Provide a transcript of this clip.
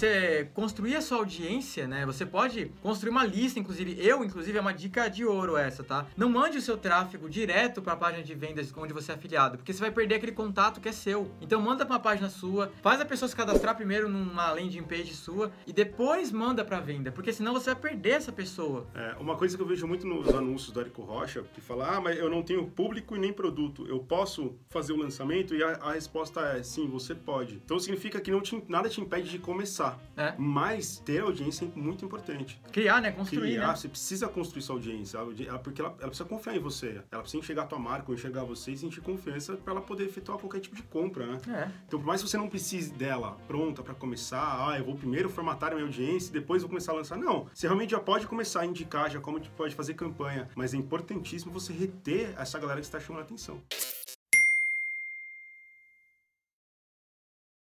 você construir a sua audiência, né? Você pode construir uma lista, inclusive. Eu, inclusive, é uma dica de ouro essa, tá? Não mande o seu tráfego direto para a página de vendas onde você é afiliado, porque você vai perder aquele contato que é seu. Então manda para uma página sua, faz a pessoa se cadastrar primeiro numa landing page sua e depois manda para venda, porque senão você vai perder essa pessoa. É, uma coisa que eu vejo muito nos anúncios do Érico Rocha, que fala: "Ah, mas eu não tenho público e nem produto. Eu posso fazer o lançamento?" E a, a resposta é: "Sim, você pode". Então significa que não te, nada te impede de começar. É. Mas ter audiência é muito importante. Criar, né? Construir, Criar, né? você precisa construir sua audiência, ela- porque ela, ela precisa confiar em você. Ela precisa enxergar a tua marca, ou enxergar você e sentir confiança para ela poder efetuar qualquer tipo de compra, né? É. Então, por mais que você não precise dela pronta para começar, ah, eu vou primeiro formatar a minha audiência e depois vou começar a lançar. Não, você realmente já pode começar a indicar, já como pode fazer campanha, mas é importantíssimo você reter essa galera que está chamando a atenção.